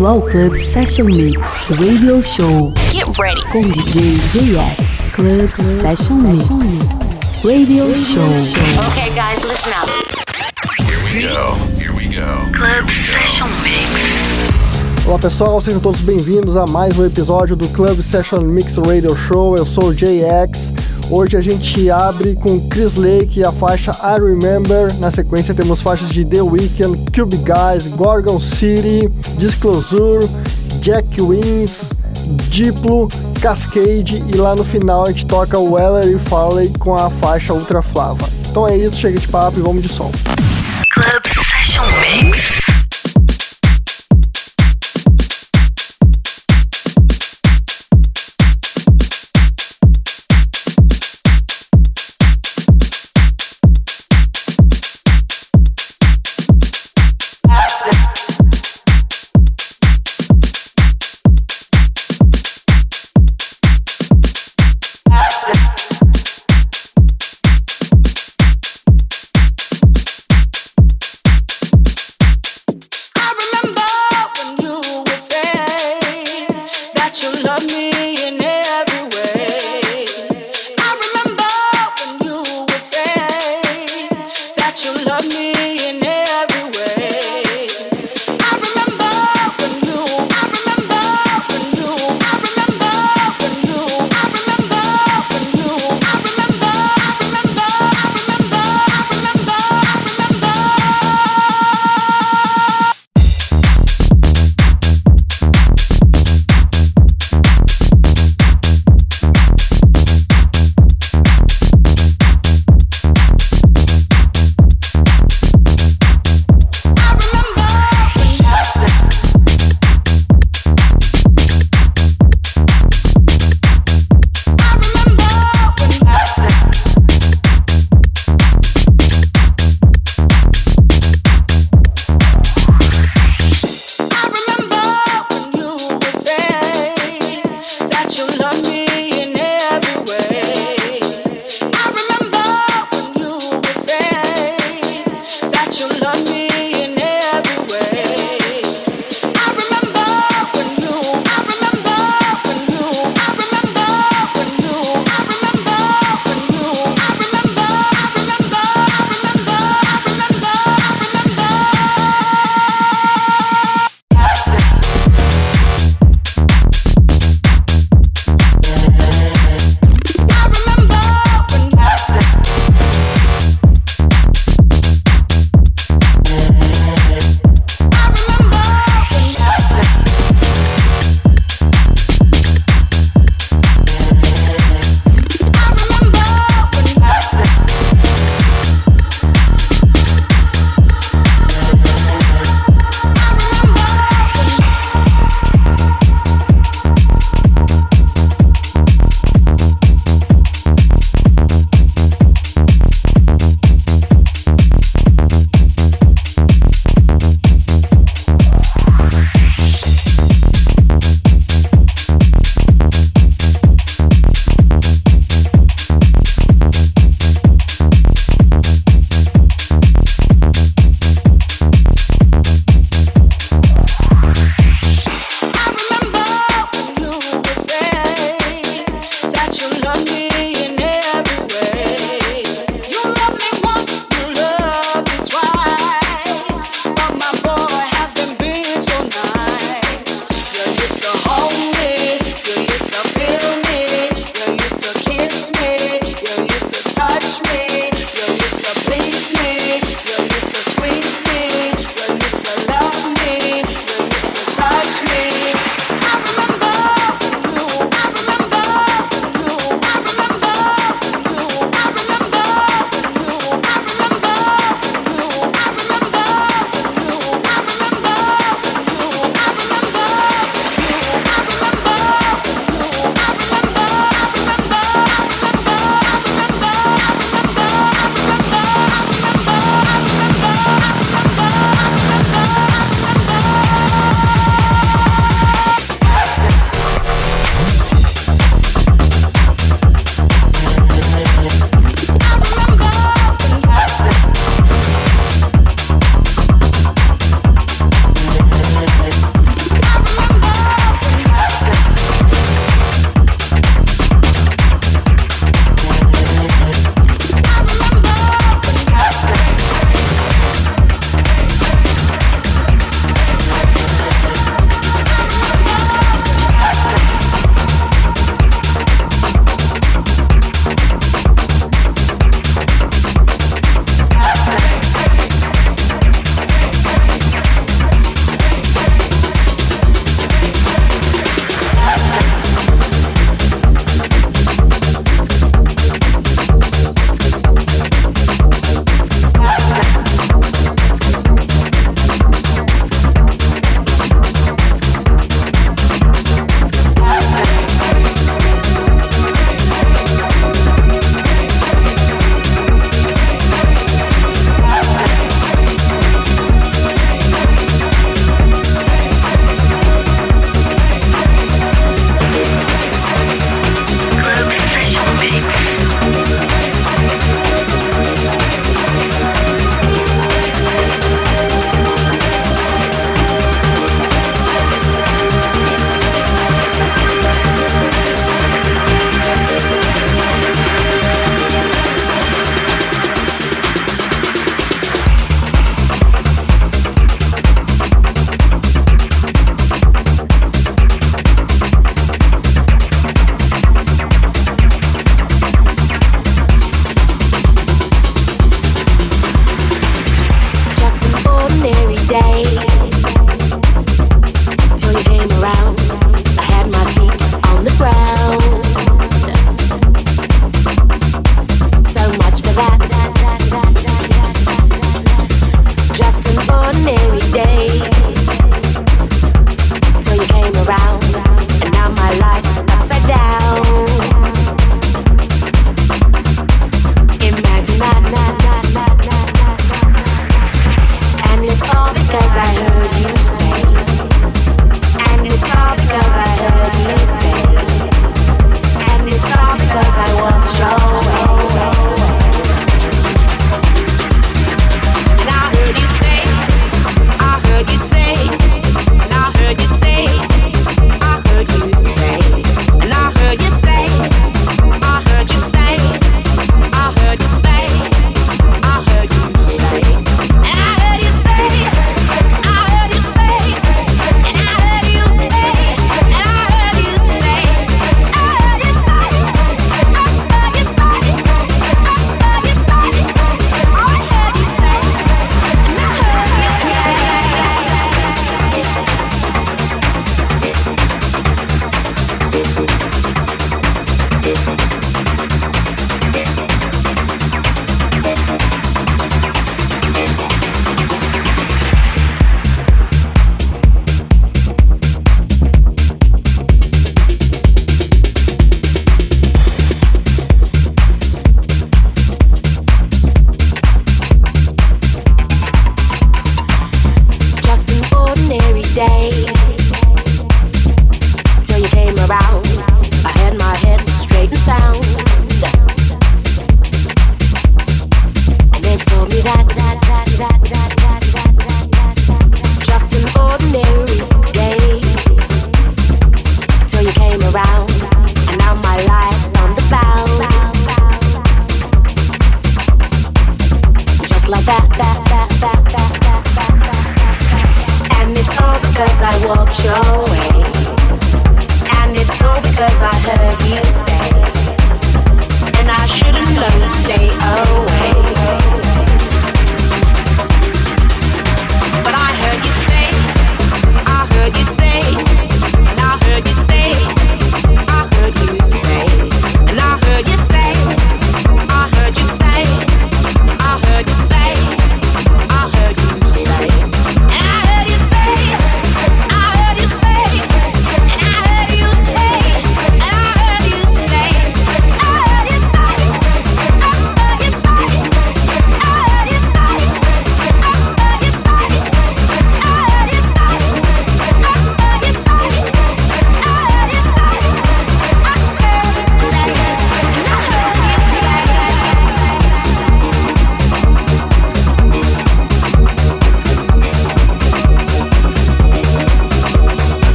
bem-vindo ao Club Session Mix Radio Show. Get ready. Com DJ JX. Club, Club Session Mix Radio Show. Okay, guys, listen up. Here we go. Here we go. Club Session Mix. Olá pessoal, sejam todos bem-vindos a mais um episódio do Club Session Mix Radio Show. Eu sou o JX. Hoje a gente abre com Chris Lake e a faixa I Remember. Na sequência temos faixas de The Weeknd, Cube Guys, Gorgon City, Disclosure, Jack Wins, Diplo, Cascade e lá no final a gente toca o Weller e Farley com a faixa Ultra Flava. Então é isso, chega de papo e vamos de som.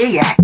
DJ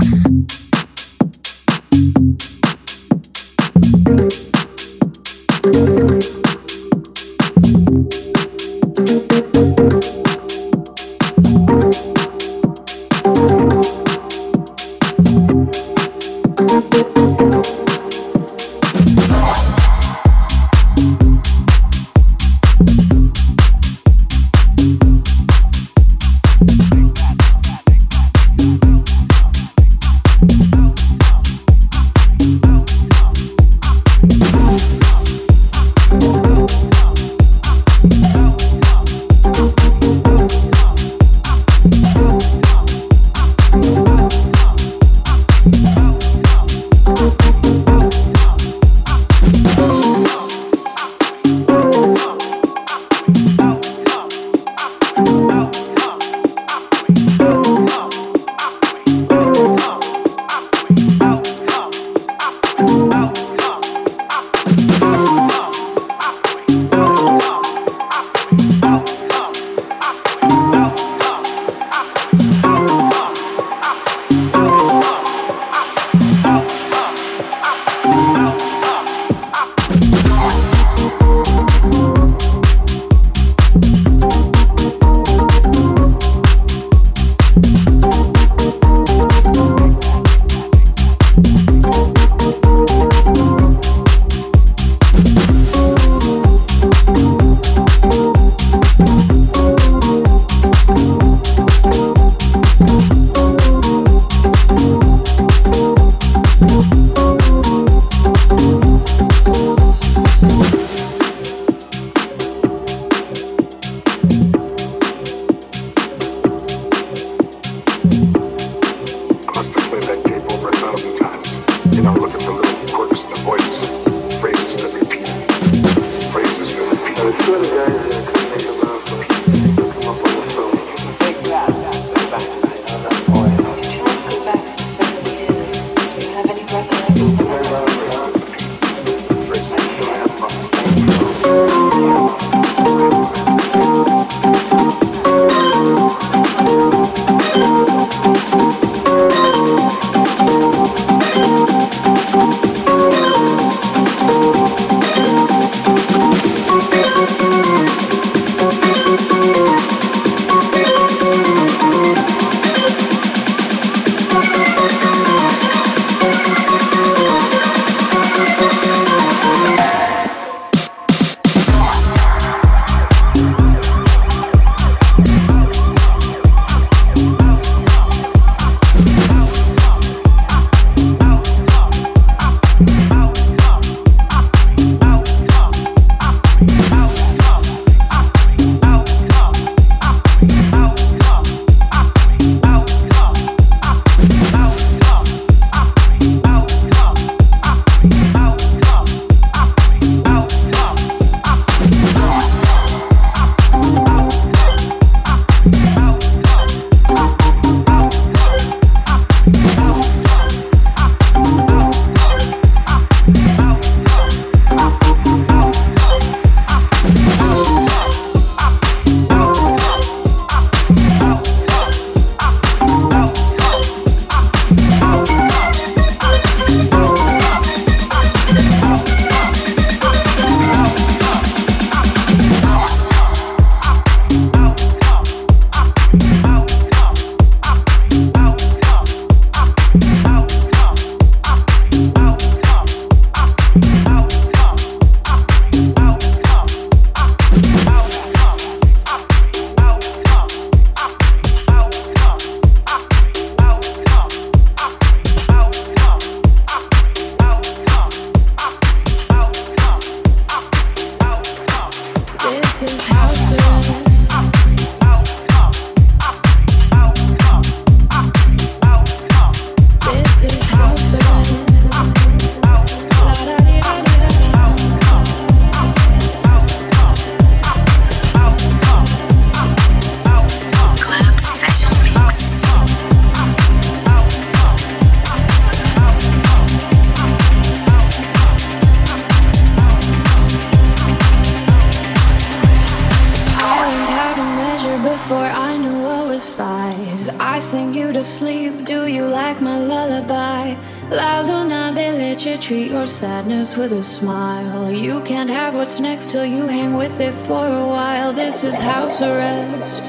to sleep. Do you like my lullaby? La luna de leche, treat your sadness with a smile. You can't have what's next till you hang with it for a while. This is house arrest.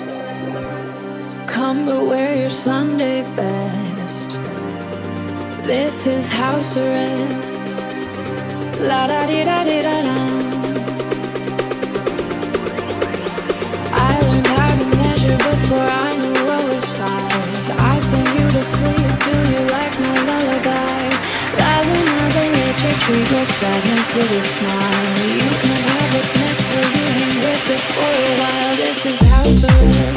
Come but wear your Sunday best. This is house arrest. La da di da di da da. I learned how to measure before I knew sleep. Do you like my lullaby? La luna de leche, treat your sadness with a smile. You can have what's next till you hang with it for a while. This is house arrest. Come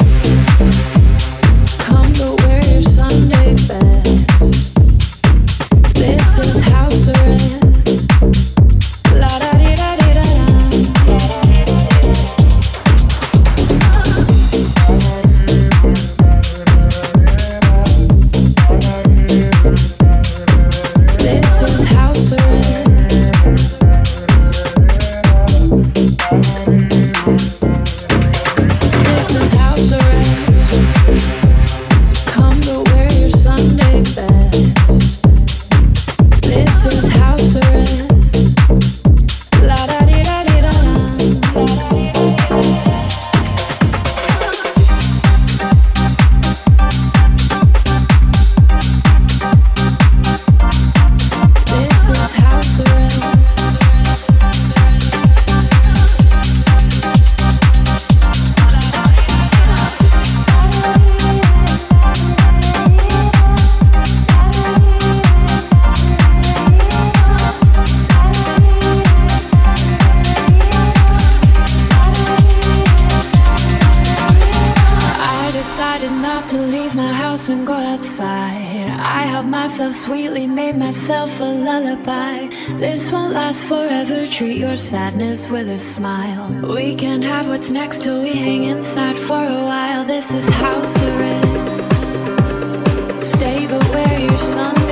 I myself sweetly, made myself a lullaby. This won't last forever. Treat your sadness with a smile. We can have what's next till we hang inside for a while. This is house arrest. Stay but wear your Sunday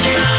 Yeah.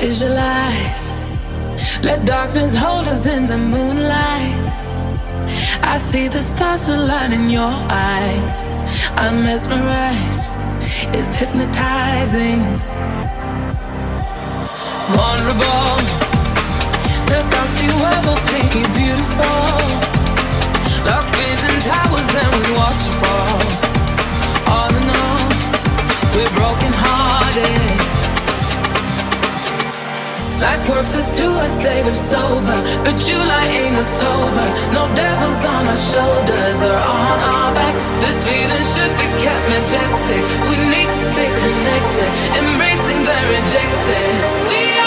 Visualize. Let darkness hold us in the moonlight. I see the stars align in your eyes. I'm mesmerized. It's hypnotizing. Vulnerable. The thoughts you ever make you beautiful. Lock and towers and we watch you fall. All in all, we're broken hearted. Life works us to a state of sober, but July ain't October. No devils on our shoulders or on our backs. This feeling should be kept majestic. We need to stay connected, embracing the rejected. We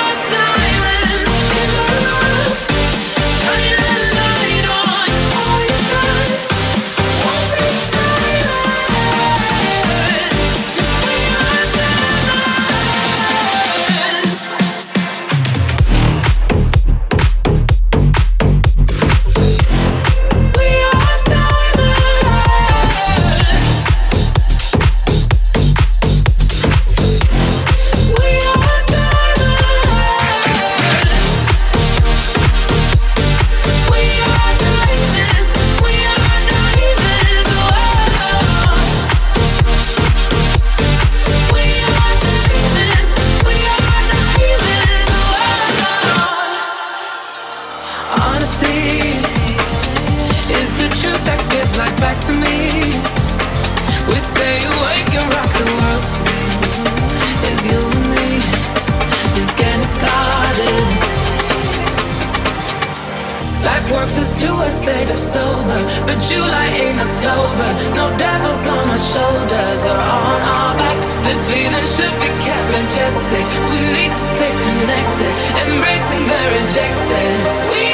a state of sober, but July ain't October. No devils on our shoulders or on our backs. This feeling should be kept majestic. We need to stay connected, embracing the rejected. We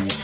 Yeah.